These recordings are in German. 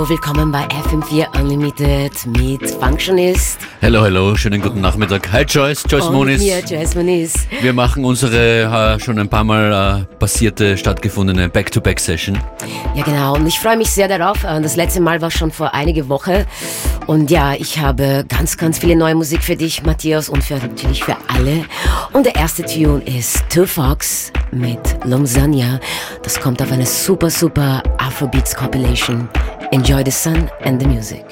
Hallo, willkommen bei FM4 Unlimited mit Functionist. Hallo, hallo, schönen guten Nachmittag. Hi Joyce, Joyce und Moniz. mir, Joyce Moniz. Wir machen unsere äh, schon ein paar Mal äh, passierte, stattgefundene Back-to-Back-Session. Ja, genau. Und ich freue mich sehr darauf. Äh, Das letzte Mal war schon vor einige Wochen. Und ja, ich habe ganz, ganz viele neue Musik für dich, Matthias, und für, natürlich für alle. Und der erste Tune ist Two Fox mit Longzania. Das kommt auf eine super, super Afrobeats Compilation. Enjoy the sun and the music.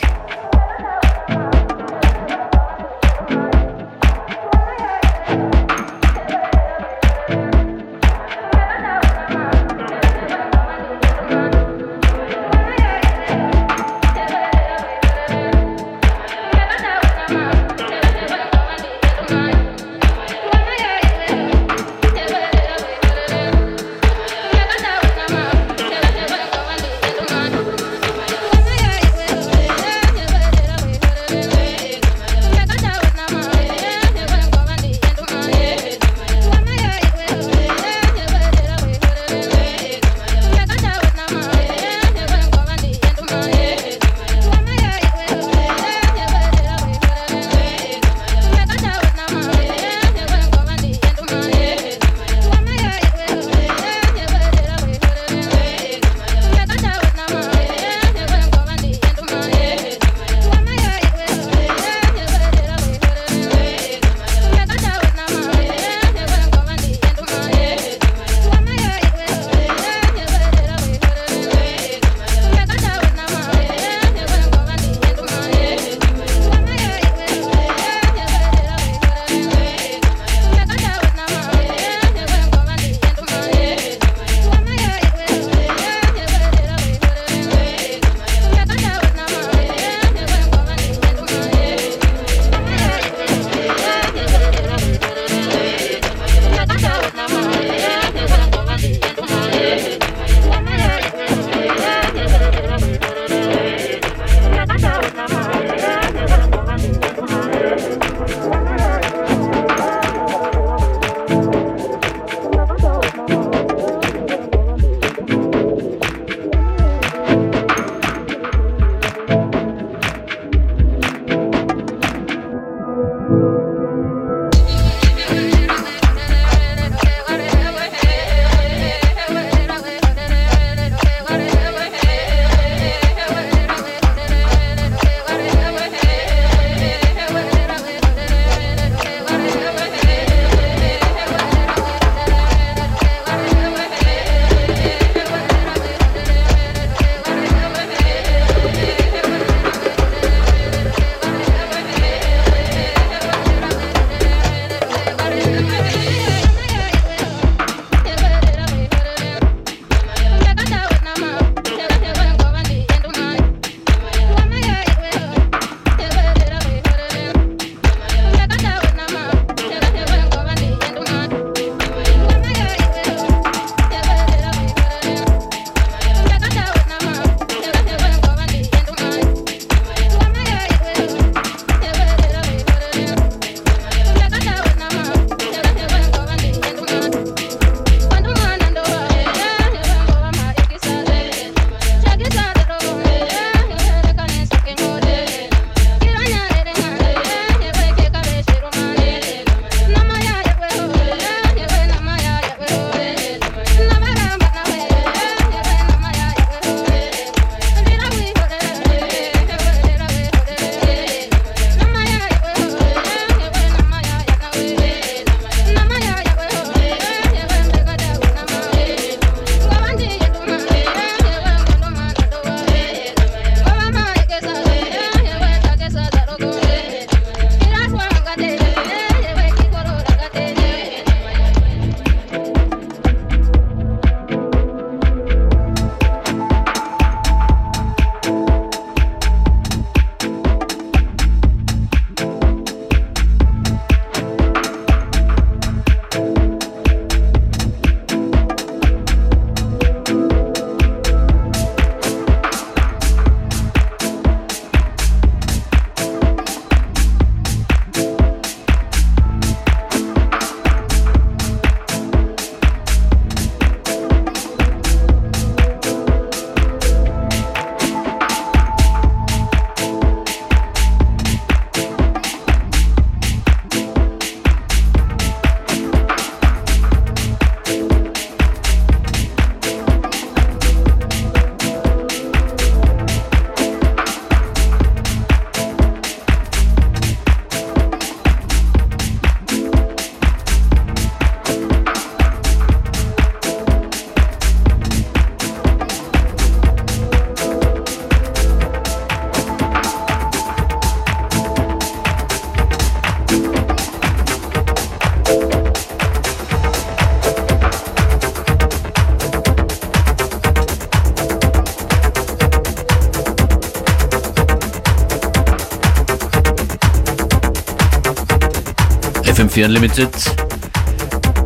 FM4 Unlimited.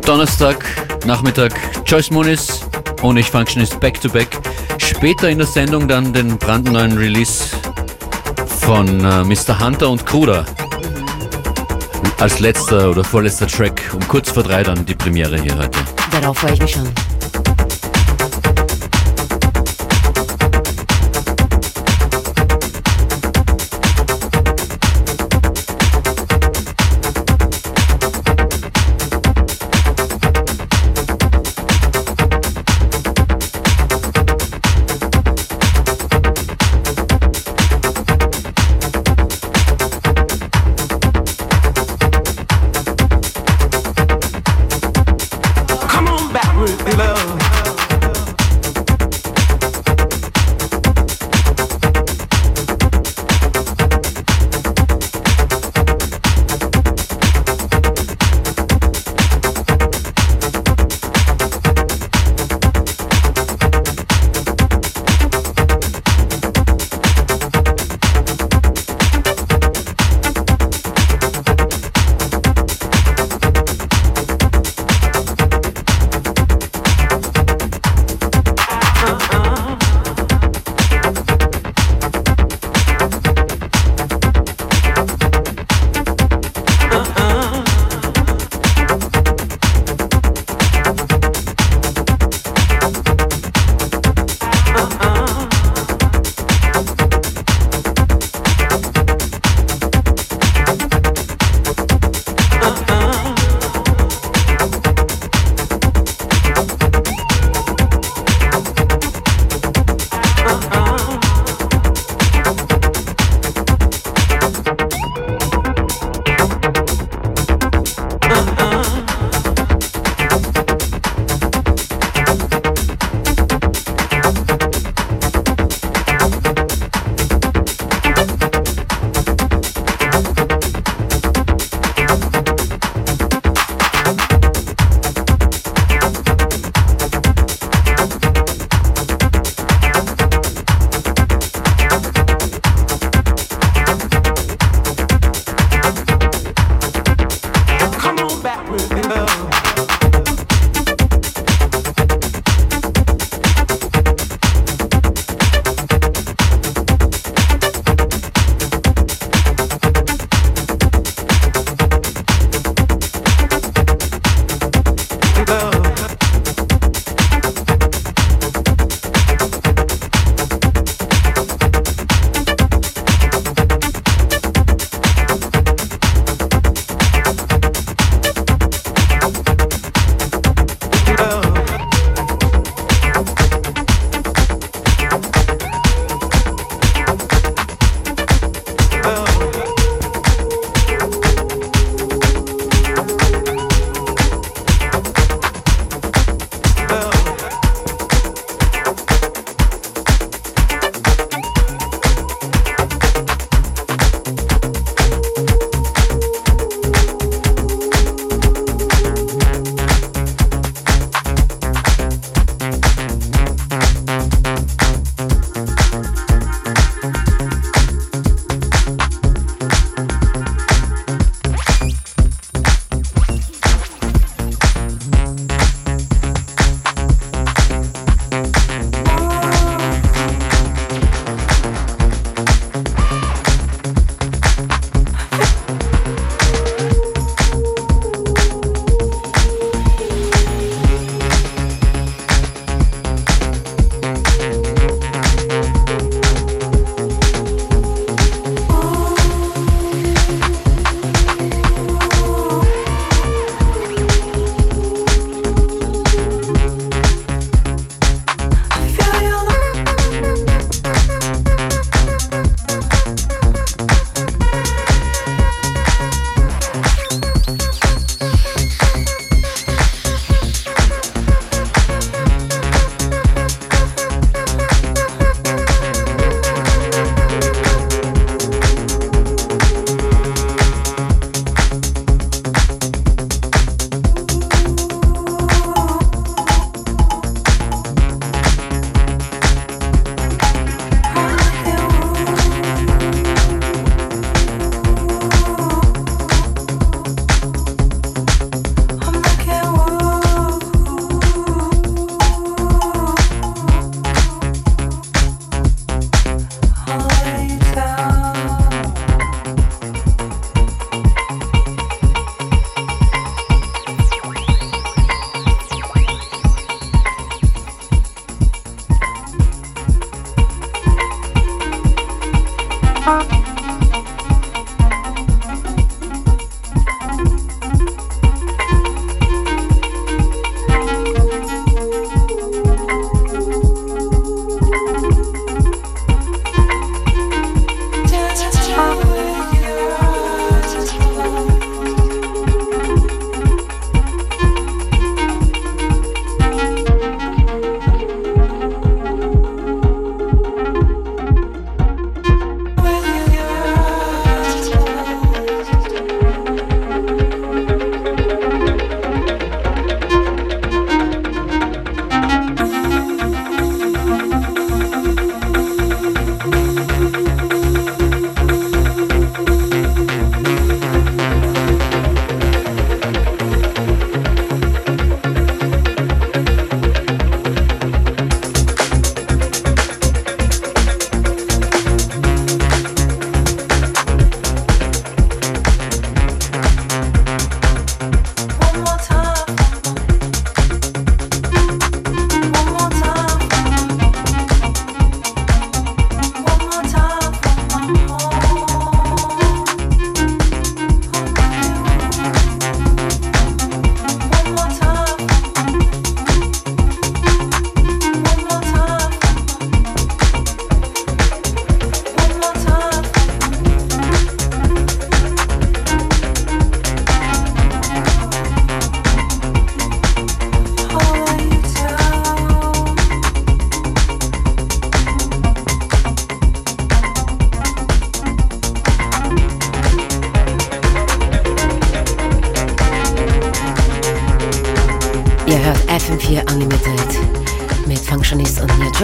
Donnerstag, Nachmittag, Joyce Moniz und ich Functionist Back to Back. Später in der Sendung dann den brandneuen Release von äh, Mr. Hunter und Kruder. Als letzter oder vorletzter Track um kurz vor drei dann die Premiere hier heute. Darauf freue ich mich schon.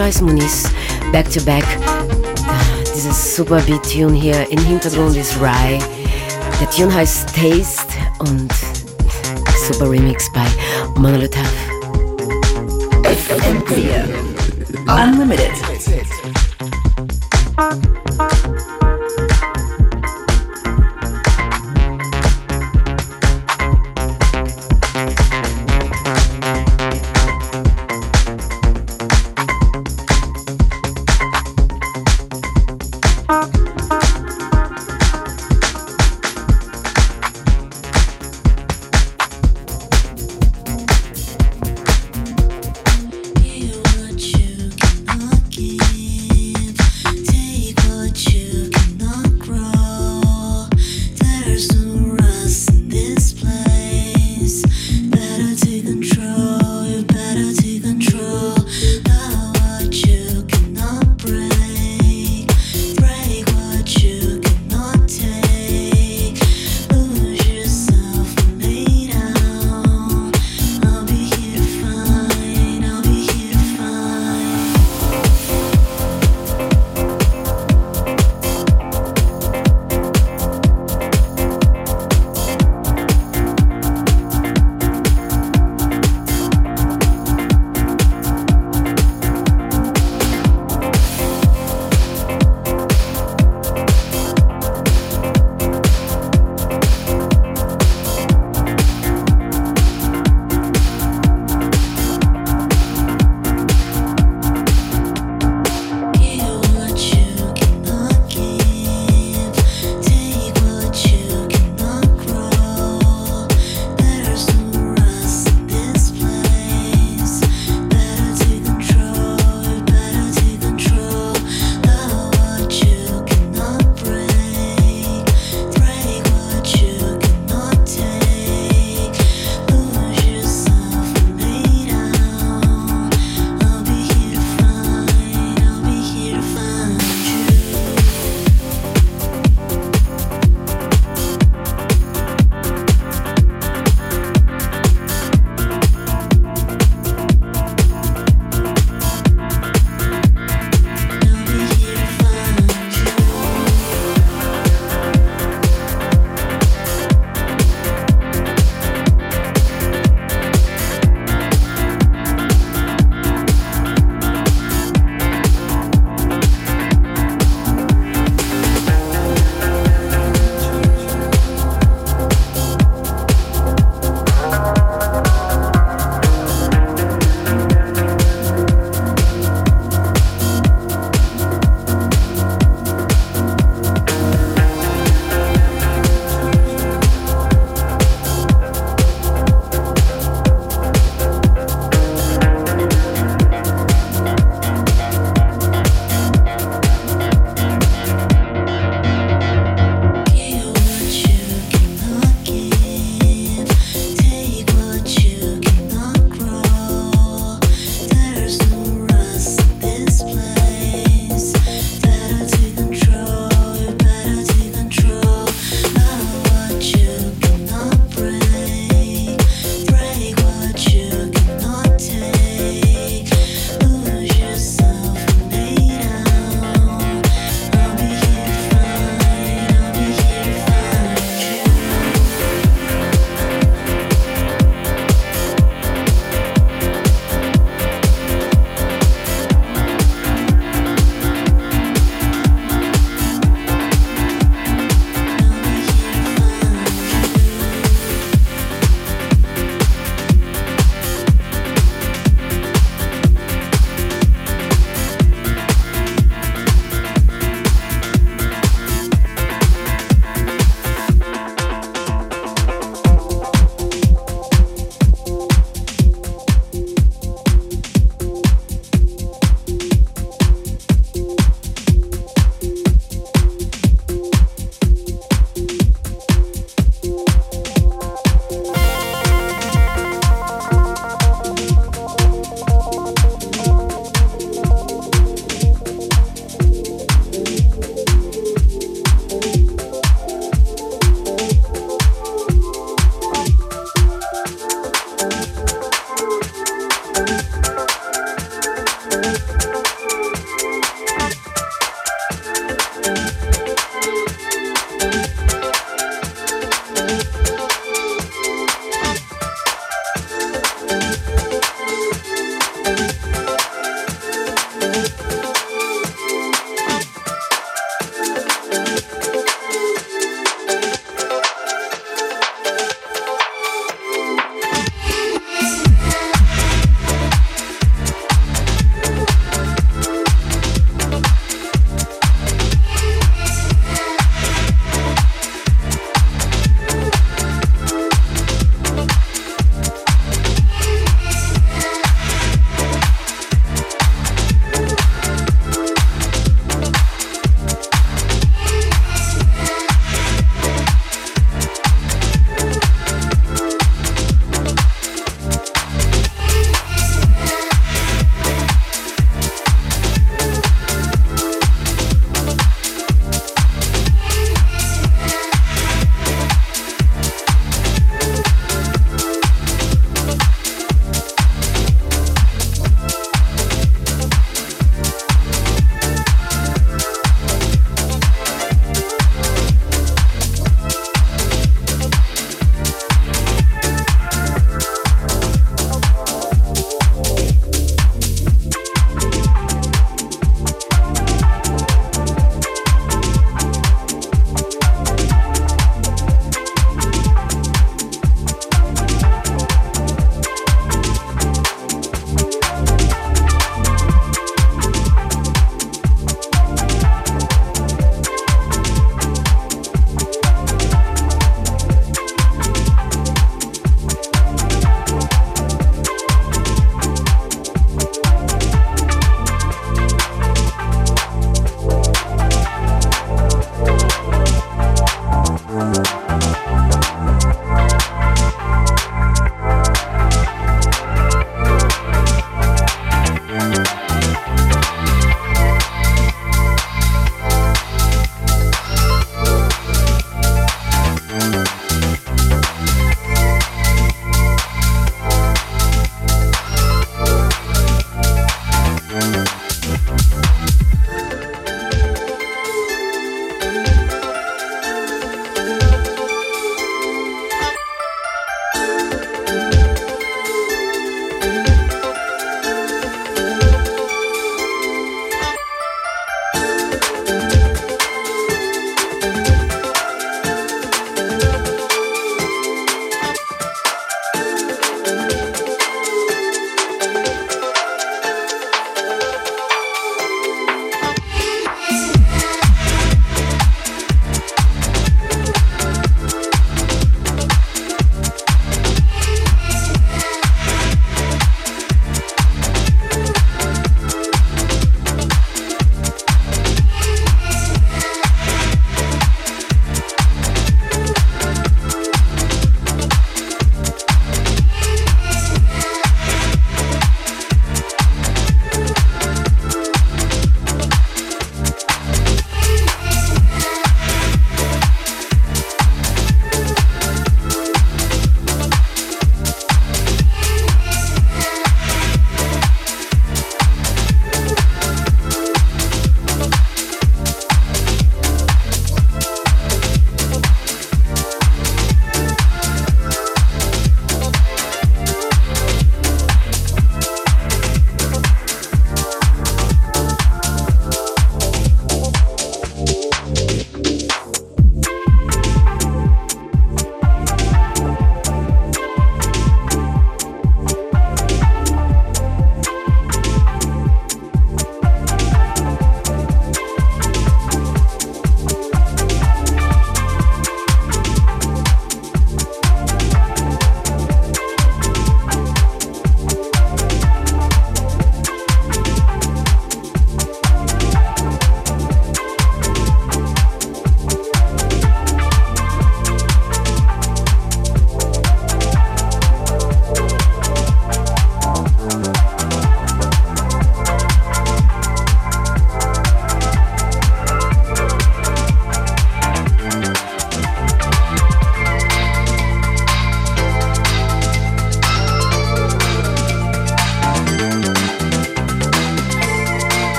Joyce Muniz. Back to back. Dieses super Beat-Tune hier im Hintergrund ist Rye. Der Tune heißt Taste und super Remix bei Monolith FM4 Unlimited.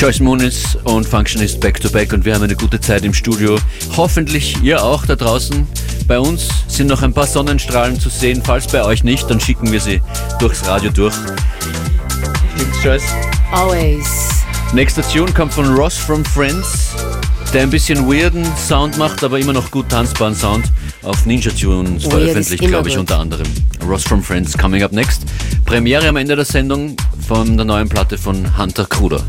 Joyce Moonis und Functionist back to back und wir haben eine gute Zeit im Studio. Hoffentlich ihr auch da draußen. Bei uns sind noch ein paar Sonnenstrahlen zu sehen. Falls bei euch nicht, dann schicken wir sie durchs Radio durch. Stimmt's, Joyce? Always. Nächster Tune kommt von Ross from Friends, der ein bisschen weirden Sound macht, aber immer noch gut tanzbaren Sound auf Ninja Tunes Weird veröffentlicht, glaube ich, gut. unter anderem. Ross from Friends coming up next. Premiere am Ende der Sendung von der neuen Platte von Hunter Kruder.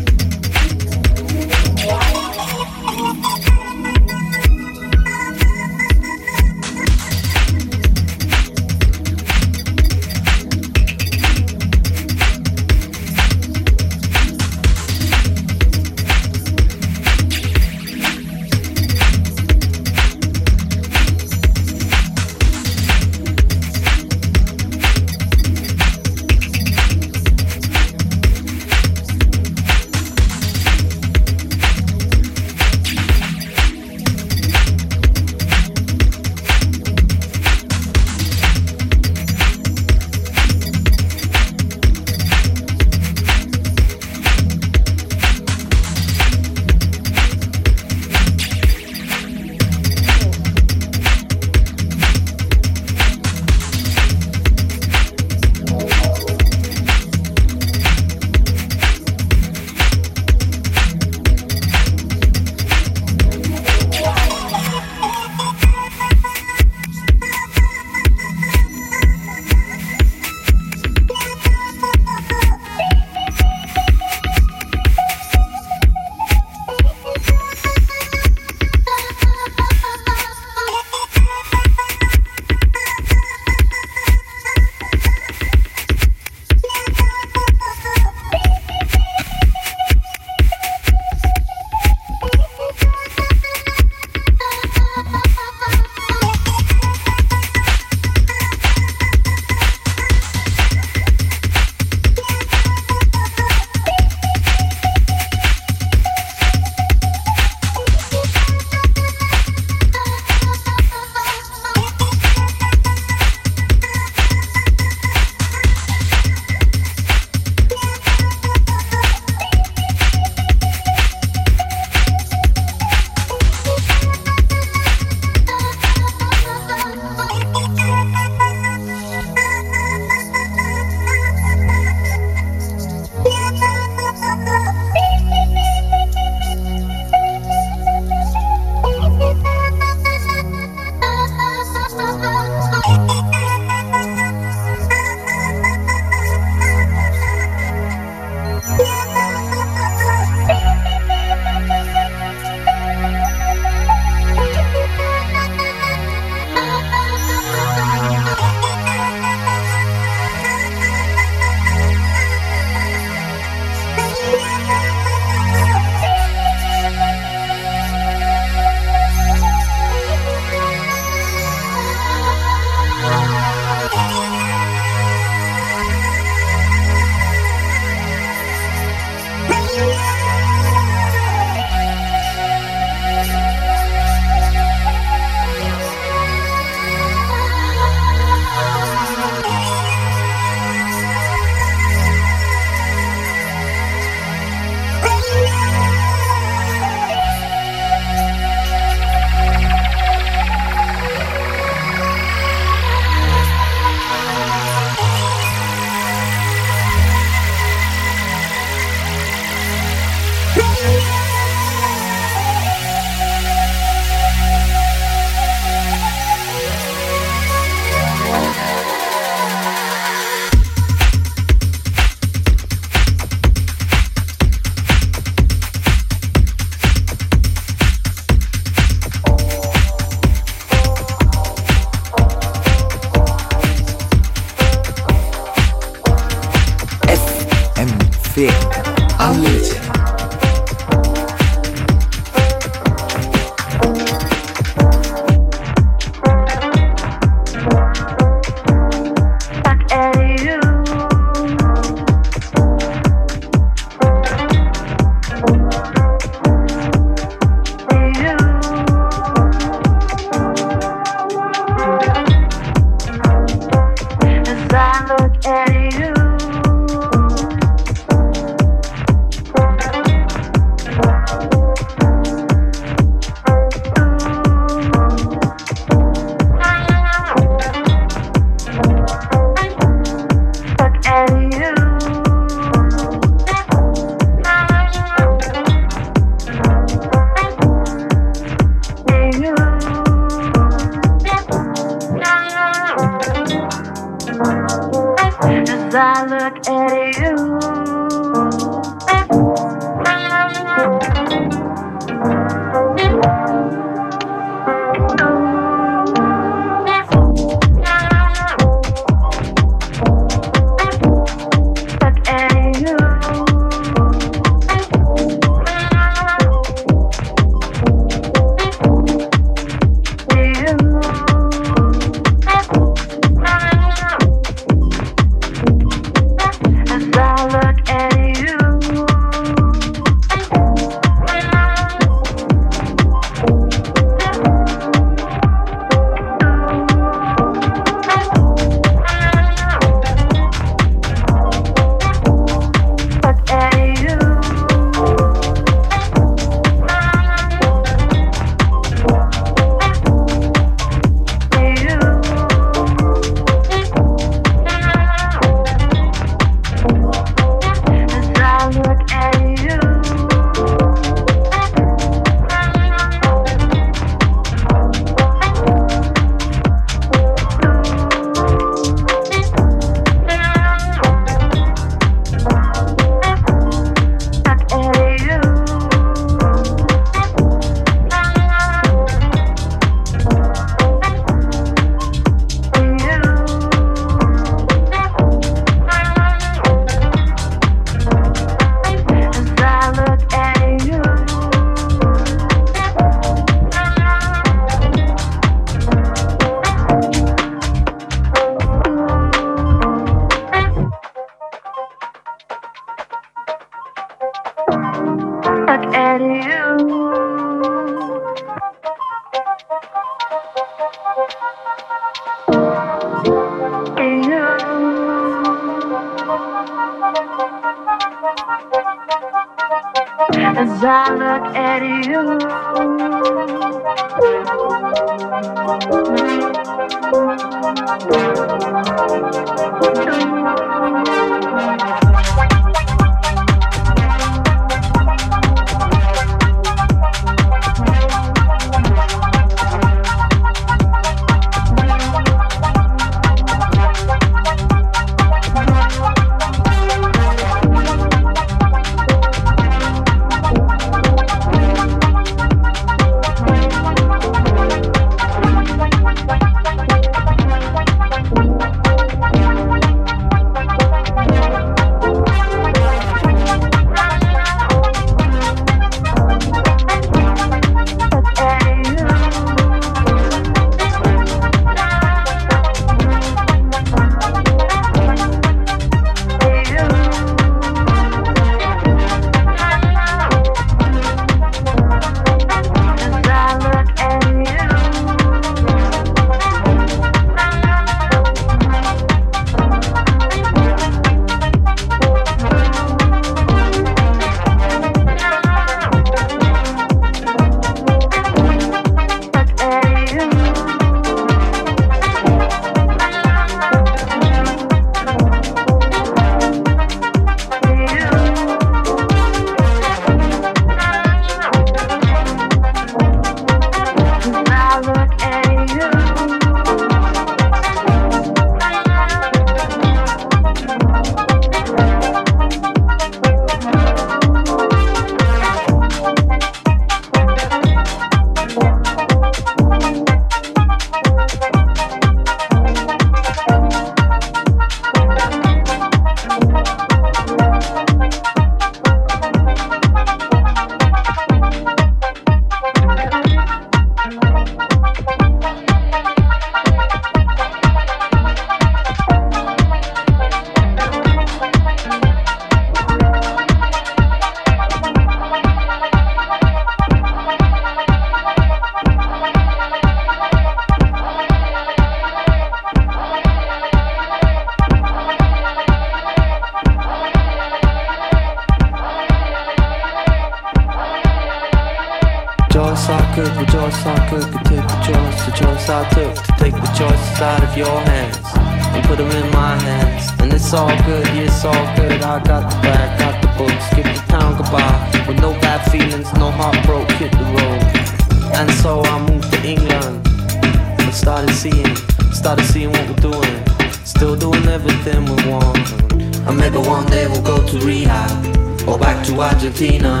Argentina.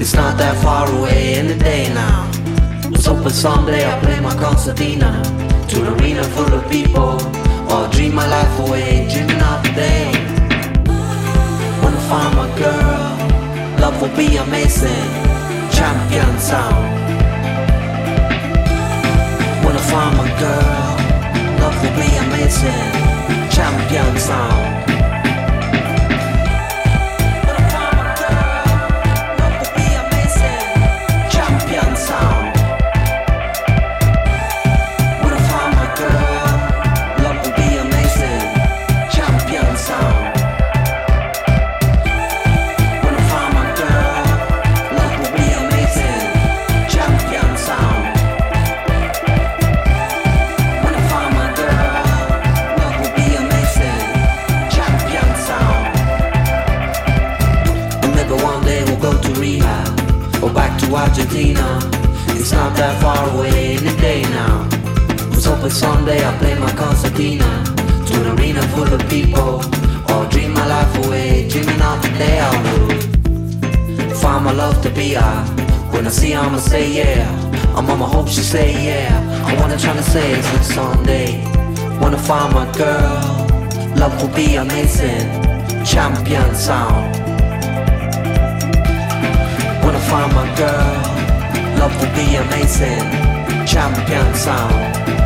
It's not that far away in the day now. Let's hope someday I'll play my concertina to an arena full of people, or dream my life away, dreaming of the day. Wanna find my girl, love will be amazing, champion sound. Wanna find my girl, nothing we are missing. Champion song. That far away in the day now. Was hoping someday I'll play my concertina to an arena full of people, or dream my life away, dreaming of the day I would find my love to be I. When I see her, I'ma say yeah. I'm my hope she say yeah. I wanna try to say it's like someday. Wanna find my girl. Love will be amazing. Champion sound Wanna find my girl. Love will be amazing. Champion sound.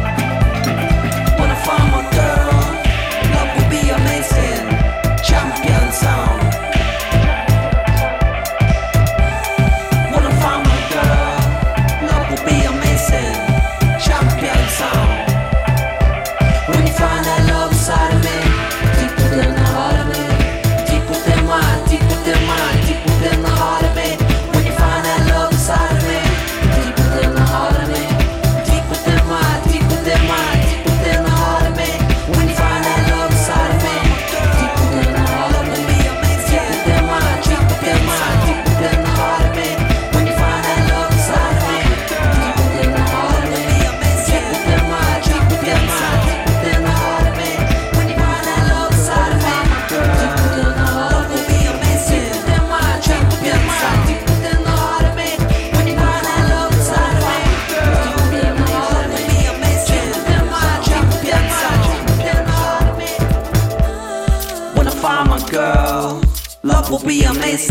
be amazing.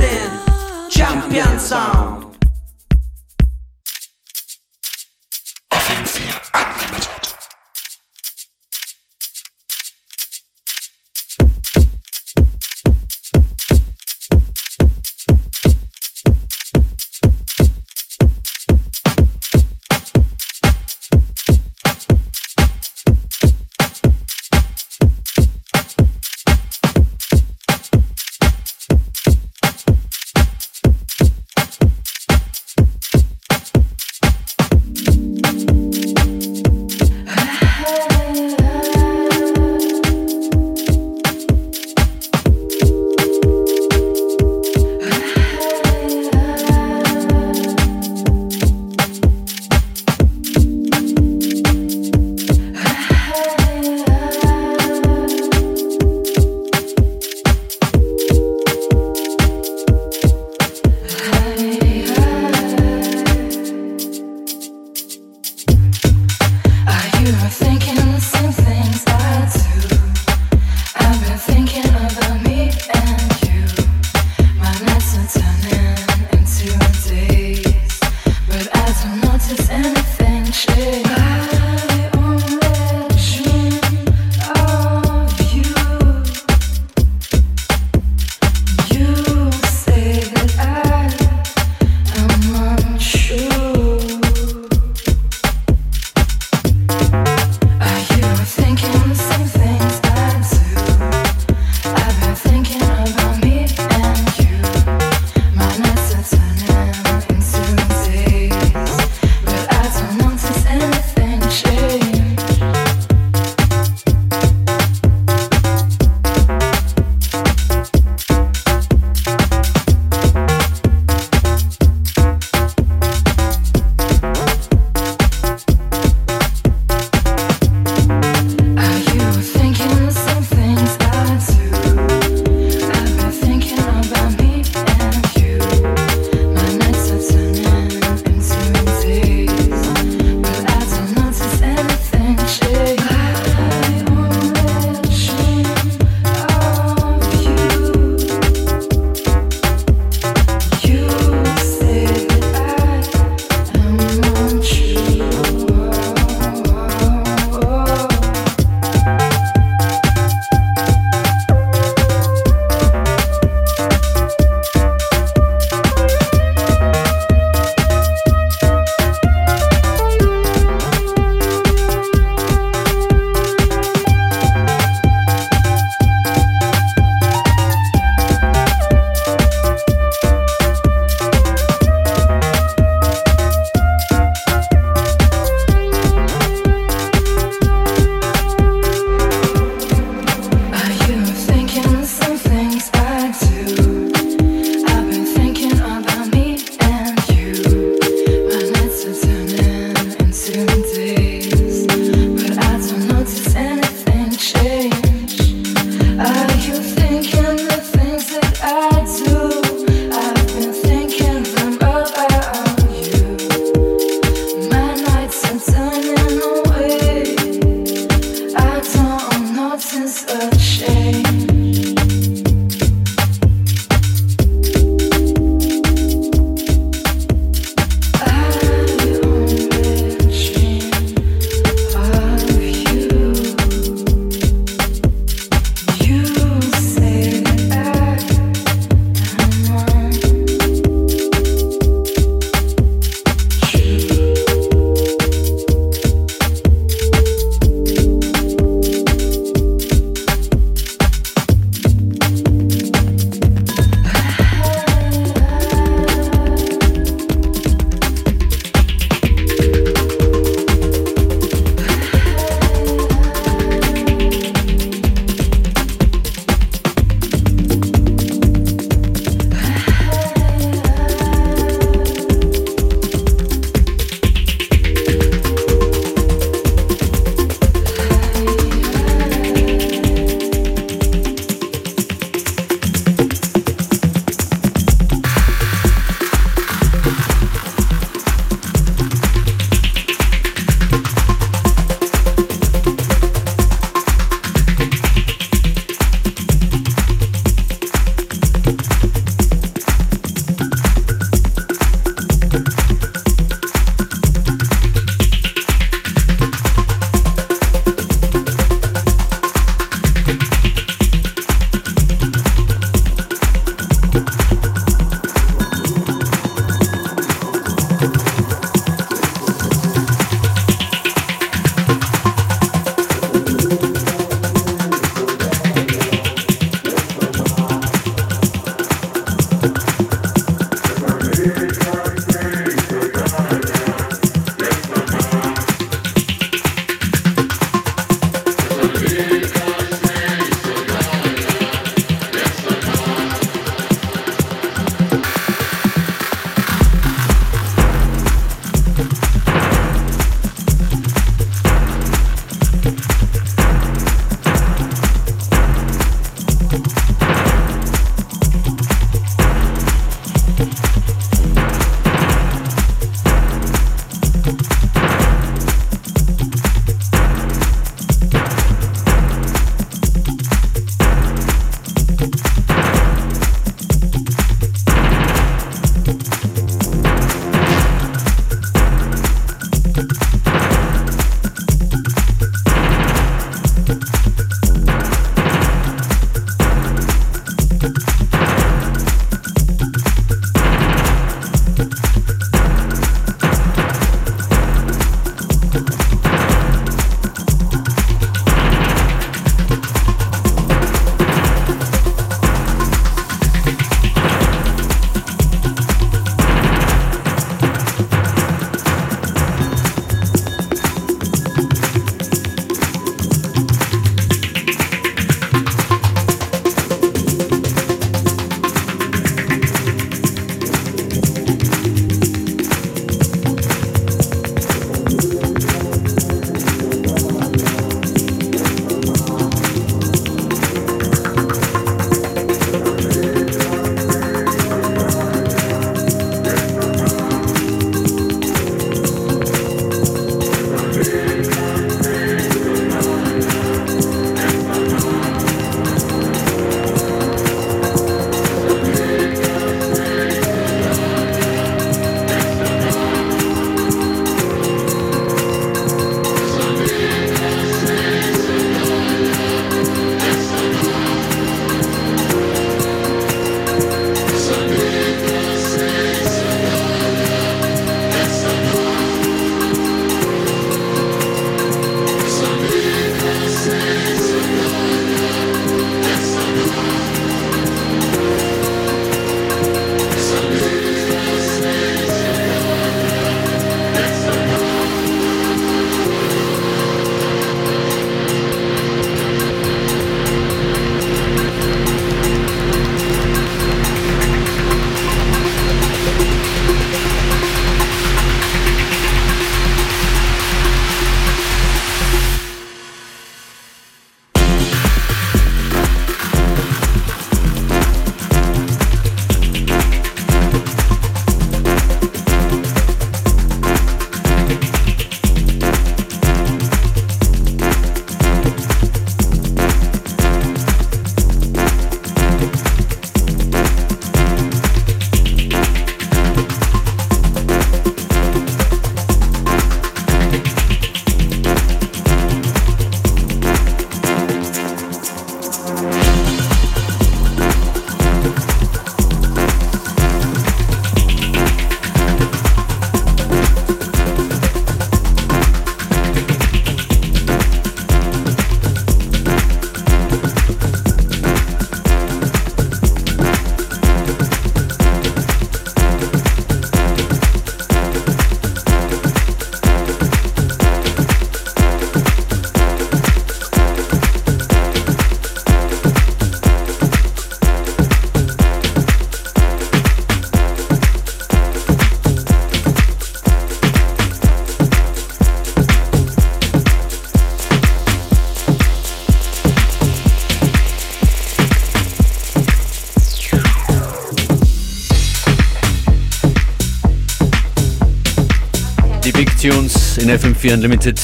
FM4 Unlimited.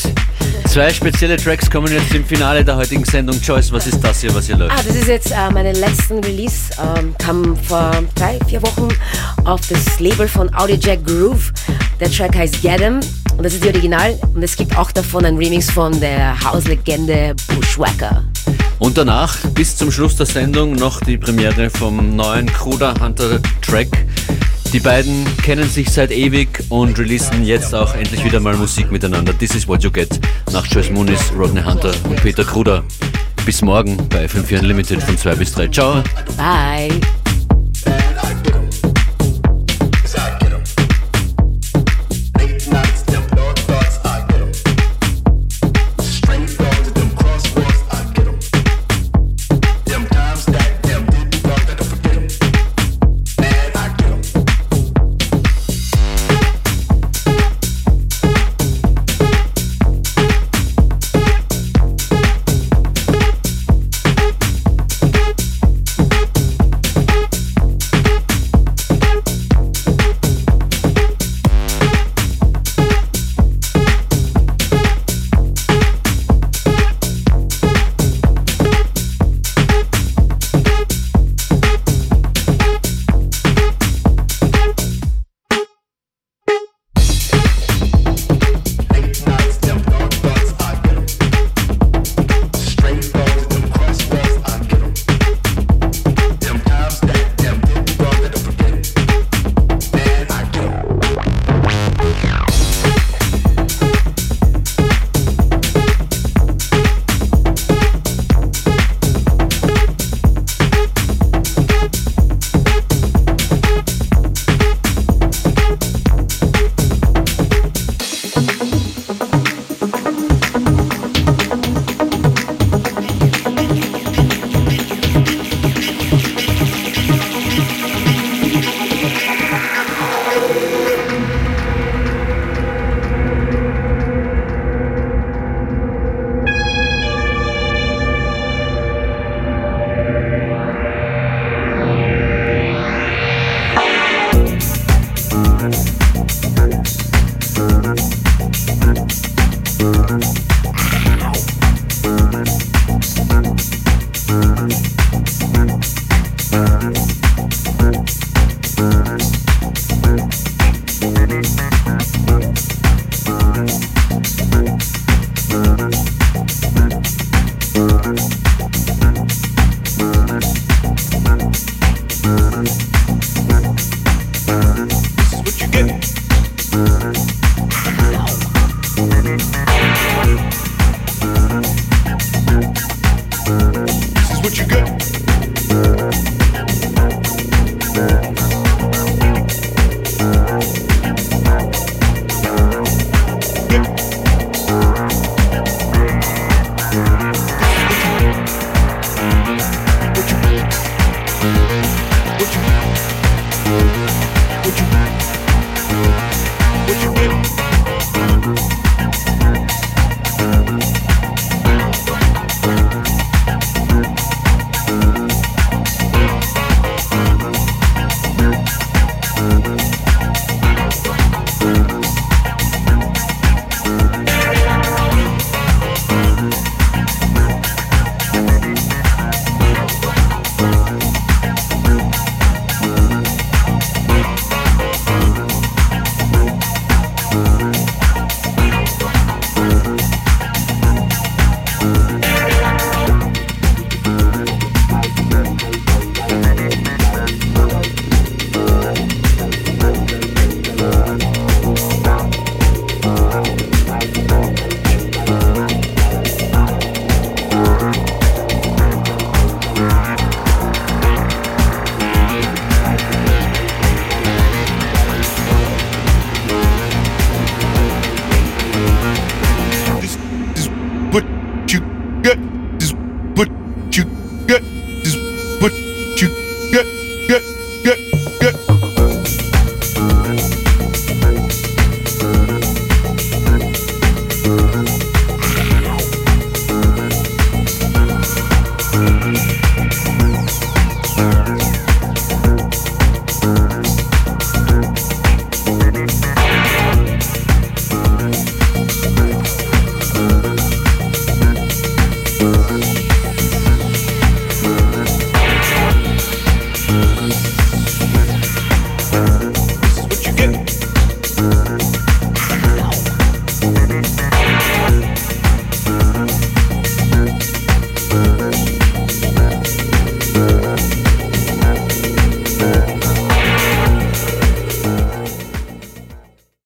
Zwei spezielle Tracks kommen jetzt im Finale der heutigen Sendung. Joyce, was ist das hier, was hier läuft? Ah, das ist jetzt äh, meine letzten Release. Ähm, kam vor drei, vier Wochen auf das Label von Audiojack Groove. Der Track heißt Get 'em und das ist die Original. Und es gibt auch davon einen Remix von der Hauslegende Bushwhacker. Und danach, bis zum Schluss der Sendung, noch die Premiere vom neuen Kruder Hunter Track. Die beiden kennen sich seit ewig und releasen jetzt auch endlich wieder mal Musik miteinander. This is what you get nach Joyce Muniz, Rodney Hunter und Peter Kruder. Bis morgen bei FM4 Unlimited von 2 bis 3. Ciao. Bye.